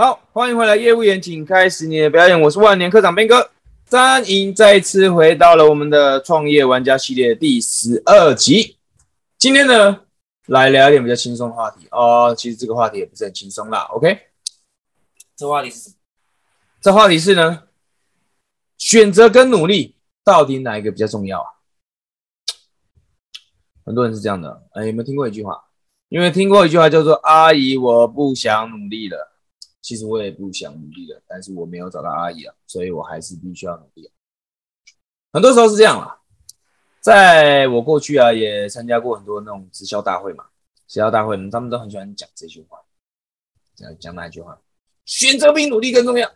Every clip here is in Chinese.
好，欢迎回来，业务员，请开始你的表演。我是万年科长边哥，张莹再次回到了我们的创业玩家系列第十二集。今天呢，来聊一点比较轻松的话题哦。其实这个话题也不是很轻松啦。OK，这话题是什么？这话题是呢，选择跟努力到底哪一个比较重要啊？很多人是这样的，哎，有没有听过一句话？有没有听过一句话叫做“阿姨，我不想努力了”。其实我也不想努力了，但是我没有找到阿姨啊，所以我还是必须要努力。很多时候是这样啦，在我过去啊，也参加过很多那种直销大会嘛，直销大会，他们都很喜欢讲这句话，讲讲哪一句话？选择比努力更重要，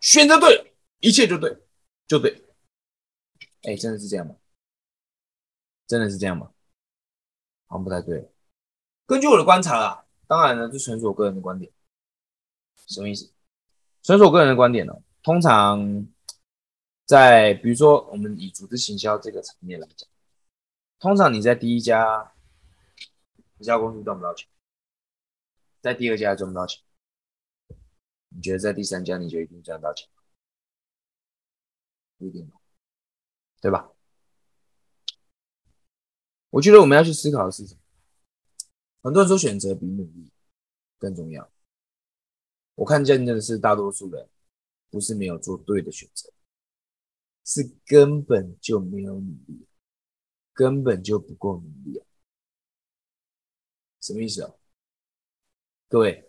选择对，一切就对，就对。哎，真的是这样吗？真的是这样吗？好像不太对。根据我的观察啊，当然呢，这纯属我个人的观点。什么意思？纯属我个人的观点呢。通常在比如说我们以组织行销这个层面来讲，通常你在第一家一家公司赚不到钱，在第二家赚不到钱，你觉得在第三家你就一定赚到钱？不一定，对吧？我觉得我们要去思考的是什么？很多人说选择比努力更重要。我看见的是大多数人不是没有做对的选择，是根本就没有努力，根本就不够努力啊！什么意思啊？各位，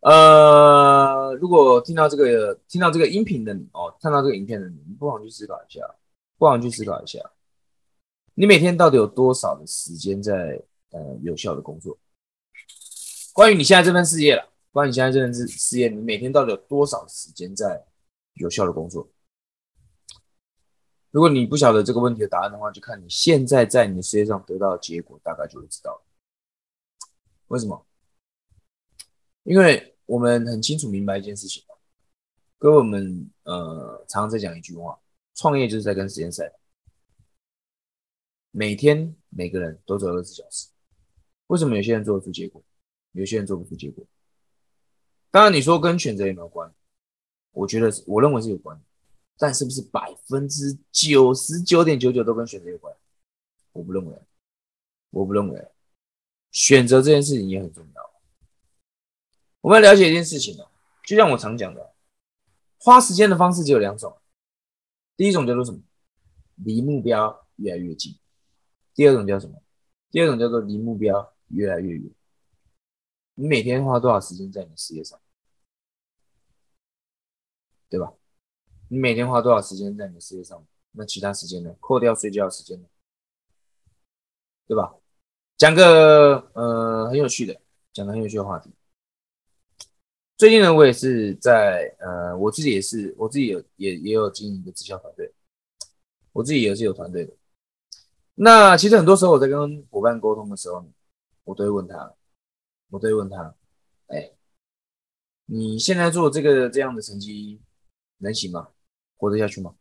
呃，如果听到这个听到这个音频的你哦，看到这个影片的你，你不妨去思考一下，不妨去思考一下，你每天到底有多少的时间在呃有效的工作？关于你现在这份事业了。关于你现在这份事事业，你每天到底有多少时间在有效的工作？如果你不晓得这个问题的答案的话，就看你现在在你的事业上得到的结果，大概就会知道了。为什么？因为我们很清楚明白一件事情，跟，我们呃常常在讲一句话：创业就是在跟时间赛跑。每天每个人都走二十小时，为什么有些人做得出结果，有些人做不出结果？当然，你说跟选择有没有关？我觉得，我认为是有关。但是不是百分之九十九点九九都跟选择有关？我不认为，我不认为。选择这件事情也很重要。我们要了解一件事情哦，就像我常讲的，花时间的方式只有两种。第一种叫做什么？离目标越来越近。第二种叫什么？第二种叫做离目标越来越远。你每天花多少时间在你的事业上？对吧？你每天花多少时间在你的事业上？那其他时间呢？扣掉睡觉时间呢？对吧？讲个呃很有趣的，讲个很有趣的话题。最近呢，我也是在呃，我自己也是，我自己有也也有经营一个直销团队，我自己也是有团队的。那其实很多时候我在跟伙伴沟通的时候，我都会问他，我都会问他，哎，你现在做这个这样的成绩？能行吗？活得下去吗？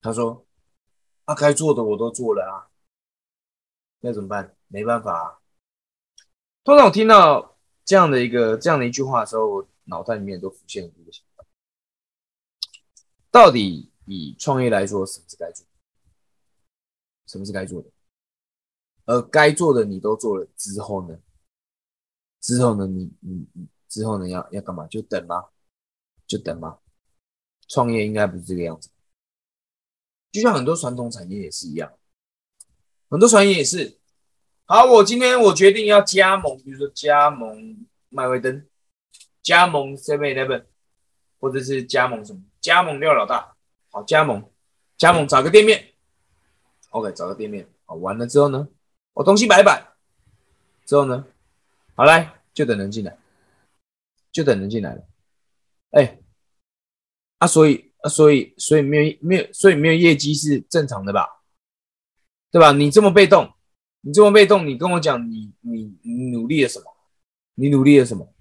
他说：“他该做的我都做了啊，那怎么办？没办法啊。”通常我听到这样的一个这样的一句话的时候，我脑袋里面都浮现了一个想法：到底以创业来说，什么是该做？什么是该做的？而该做的你都做了之后呢？之后呢？你你你之后呢？要要干嘛？就等吗？就等吗？创业应该不是这个样子，就像很多传统产业也是一样，很多传业也是。好，我今天我决定要加盟，比如说加盟麦威登，加盟 Seven Eleven，或者是加盟什么，加盟廖老大。好，加盟，加盟找个店面，OK，找个店面。好，完了之后呢，我东西摆摆，之后呢，好来，就等人进来，就等人进来了，哎。啊，所以啊，所以所以没有没有，所以没有业绩是正常的吧？对吧？你这么被动，你这么被动，你跟我讲，你你你努力了什么？你努力了什么？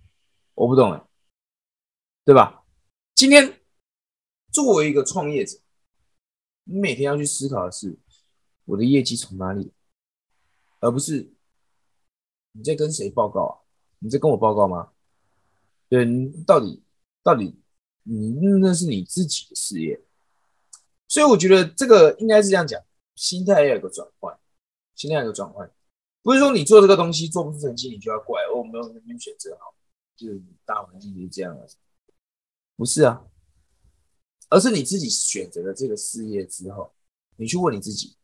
我不懂哎，对吧？今天作为一个创业者，你每天要去思考的是我的业绩从哪里，而不是你在跟谁报告啊？你在跟我报告吗？对，你到底到底你那是你自己的事业，所以我觉得这个应该是这样讲，心态要有个转换，心态有个转换，不是说你做这个东西做不出成绩，你就要怪哦，没有没有选择好，就是大环境就是这样了，不是啊，而是你自己选择了这个事业之后，你去问你自己，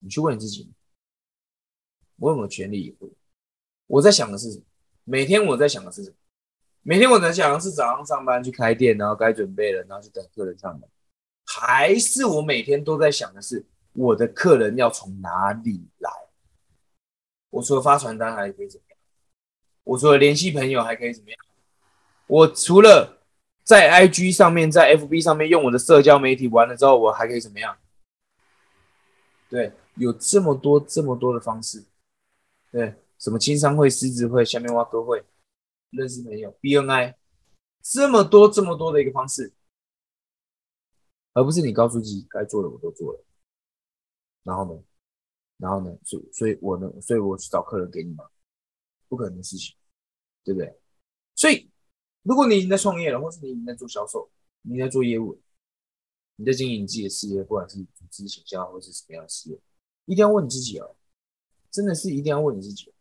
你去问你自己。我有没有全力以赴？我在想的是什么？每天我在想的是什么？每天我在想的是早上上班去开店，然后该准备了，然后去等客人上门，还是我每天都在想的是我的客人要从哪里来？我除了发传单还可以怎么样？我除了联系朋友还可以怎么样？我除了在 IG 上面，在 FB 上面用我的社交媒体完了之后，我还可以怎么样？对，有这么多这么多的方式。对，什么青商会、狮子会、下面挖哥会，认识朋友，BNI，这么多这么多的一个方式，而不是你告诉自己该做的我都做了，然后呢，然后呢，所所以我呢，所以我去找客人给你吗？不可能的事情，对不对？所以如果你已经在创业了，或是你已经在做销售，你在做业务，你在经营自己的事业，不管是组织、形象或是什么样的事业，一定要问你自己哦。真的是一定要问你自己，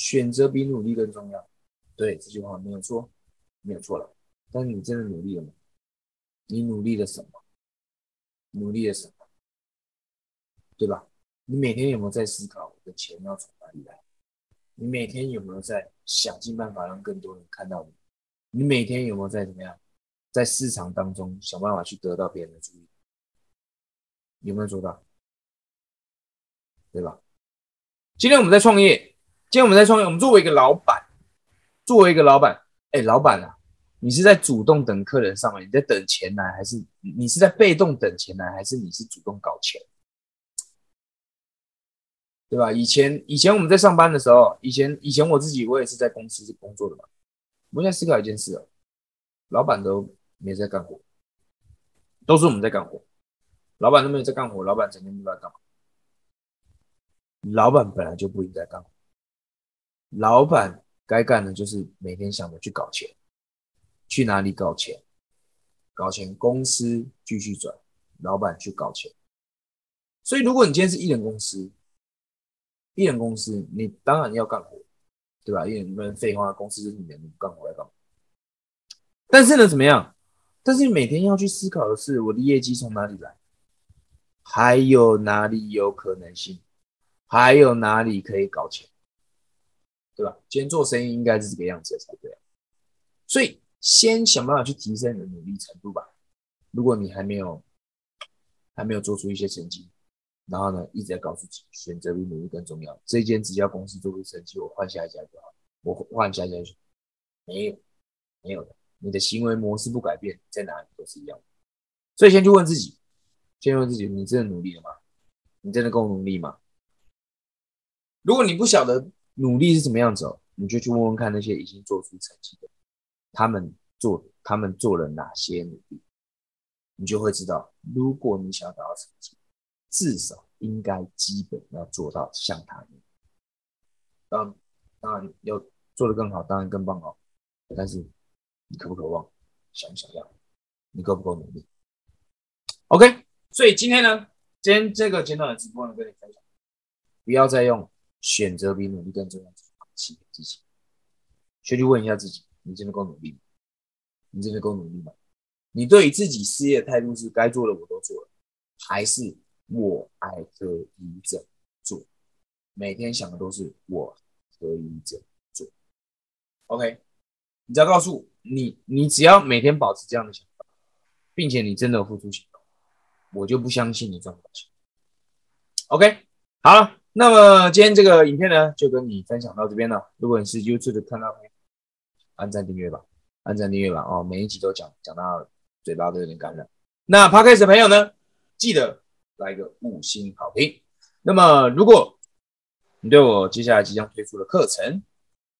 选择比努力更重要。对这句话没有错，没有错了。但是你真的努力了吗？你努力了什么？努力了什么？对吧？你每天有没有在思考我的钱要从哪里来？你每天有没有在想尽办法让更多人看到你？你每天有没有在怎么样，在市场当中想办法去得到别人的注意？有没有做到？对吧？今天我们在创业，今天我们在创业。我们作为一个老板，作为一个老板，哎，老板啊，你是在主动等客人上门，你在等钱来，还是你是在被动等钱来，还是你是主动搞钱？对吧？以前以前我们在上班的时候，以前以前我自己我也是在公司是工作的嘛。我现在思考一件事哦，老板都没在干活，都是我们在干活。老板都没有在干活，老板整天都在干嘛？老板本来就不应该干活，老板该干的就是每天想着去搞钱，去哪里搞钱？搞钱，公司继续转，老板去搞钱。所以，如果你今天是艺人公司，艺人公司，你当然要干活，对吧？因为你们废话，公司就是你的，你干活来干嘛？但是呢，怎么样？但是你每天要去思考的是，我的业绩从哪里来？还有哪里有可能性？还有哪里可以搞钱，对吧？今天做生意应该是这个样子的才对。所以先想办法去提升你的努力程度吧。如果你还没有还没有做出一些成绩，然后呢一直在告诉自己选择比努力更重要，这间直销公司做出成绩，我换下一家就好，我换下一家就没有没有的。你的行为模式不改变，在哪里都是一样的。所以先去问自己，先问自己：你真的努力了吗？你真的够努力吗？如果你不晓得努力是什么样子哦，你就去问问看那些已经做出成绩的，他们做他们做了哪些努力，你就会知道，如果你想要达到成绩，至少应该基本要做到像他一样。当，当然要做得更好，当然更棒哦。但是你渴不渴望，想不想要，你够不够努力？OK，所以今天呢，今天这个简短的直播呢，跟你分享，不要再用。选择比努力更重要，放弃自己。先去问一下自己：你真的够努力吗？你真的够努力吗？你对于自己事业的态度是该做的我都做了，还是我还可以怎么做？每天想的都是我可以怎么做？OK，你只要告诉我你，你只要每天保持这样的想法，并且你真的付出行动，我就不相信你赚不到钱。OK，好了。那么今天这个影片呢，就跟你分享到这边了。如果你是 YouTube 看到，按赞订阅吧，按赞订阅吧。哦，每一集都讲讲到嘴巴都有点干了。那 Podcast 的朋友呢，记得来个五星好评。那么如果你对我接下来即将推出的课程，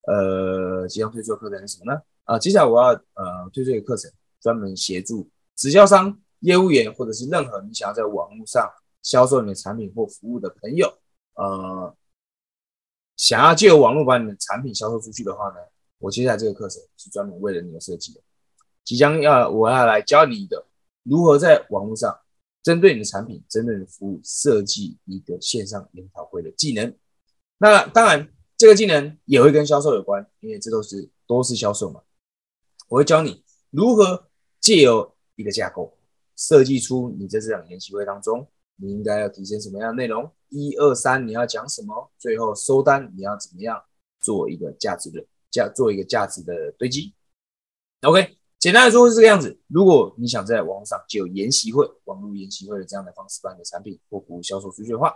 呃，即将推出的课程是什么呢？啊，接下来我要呃推出一个课程，专门协助直销商、业务员或者是任何你想要在网络上销售你的产品或服务的朋友。呃，想要借由网络把你的产品销售出去的话呢，我接下来这个课程是专门为了你而设计的，即将要我要来教你的如何在网络上针对你的产品、针对你的服务设计一个线上研讨会的技能。那当然，这个技能也会跟销售有关，因为这都是都是销售嘛。我会教你如何借由一个架构，设计出你在这场研习会当中，你应该要提升什么样的内容？一二三，你要讲什么？最后收单你要怎么样做一个价值的价，做一个价值的堆积？OK，简单来说是这个样子。如果你想在网上就有研习会、网络研习会的这样的方式办的产品或服务销售出去的话，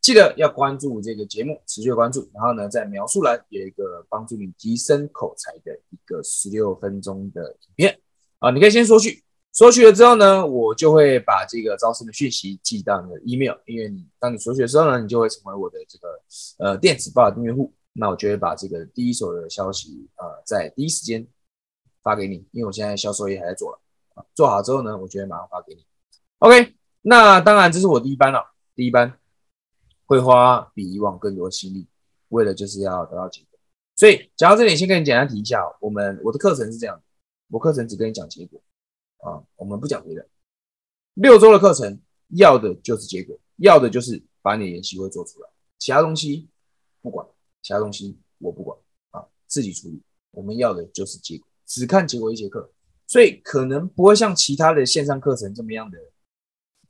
记得要关注这个节目，持续关注。然后呢，在描述栏有一个帮助你提升口才的一个十六分钟的影片啊，你可以先索取。索取了之后呢，我就会把这个招生的讯息寄到你的 email。因为你当你索取的时候呢，你就会成为我的这个呃电子报的订阅户。那我就会把这个第一手的消息呃在第一时间发给你。因为我现在销售也还在做了，做好之后呢，我就会马上发给你。OK，那当然这是我第一班了，第一班会花比以往更多心力，为了就是要得到结果。所以讲到这里，先跟你简单提一下，我们我的课程是这样，我课程只跟你讲结果。啊，我们不讲别的，六周的课程要的就是结果，要的就是把你的研习会做出来，其他东西不管，其他东西我不管啊，自己处理。我们要的就是结果，只看结果一节课，所以可能不会像其他的线上课程这么样的，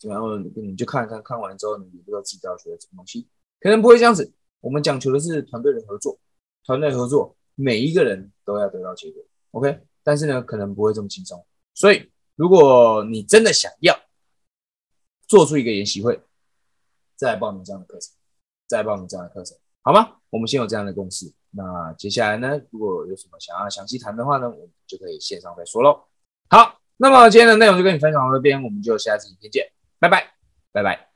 然后你就看看看完之后，你也不知道自己要学什么东西，可能不会这样子。我们讲求的是团队的合作，团队合作，每一个人都要得到结果，OK？但是呢，可能不会这么轻松，所以。如果你真的想要做出一个研习会，再报名这样的课程，再报名这样的课程，好吗？我们先有这样的共识。那接下来呢，如果有什么想要详细谈的话呢，我们就可以线上再说喽。好，那么今天的内容就跟你分享到这边，我们就下次影片见，拜拜，拜拜。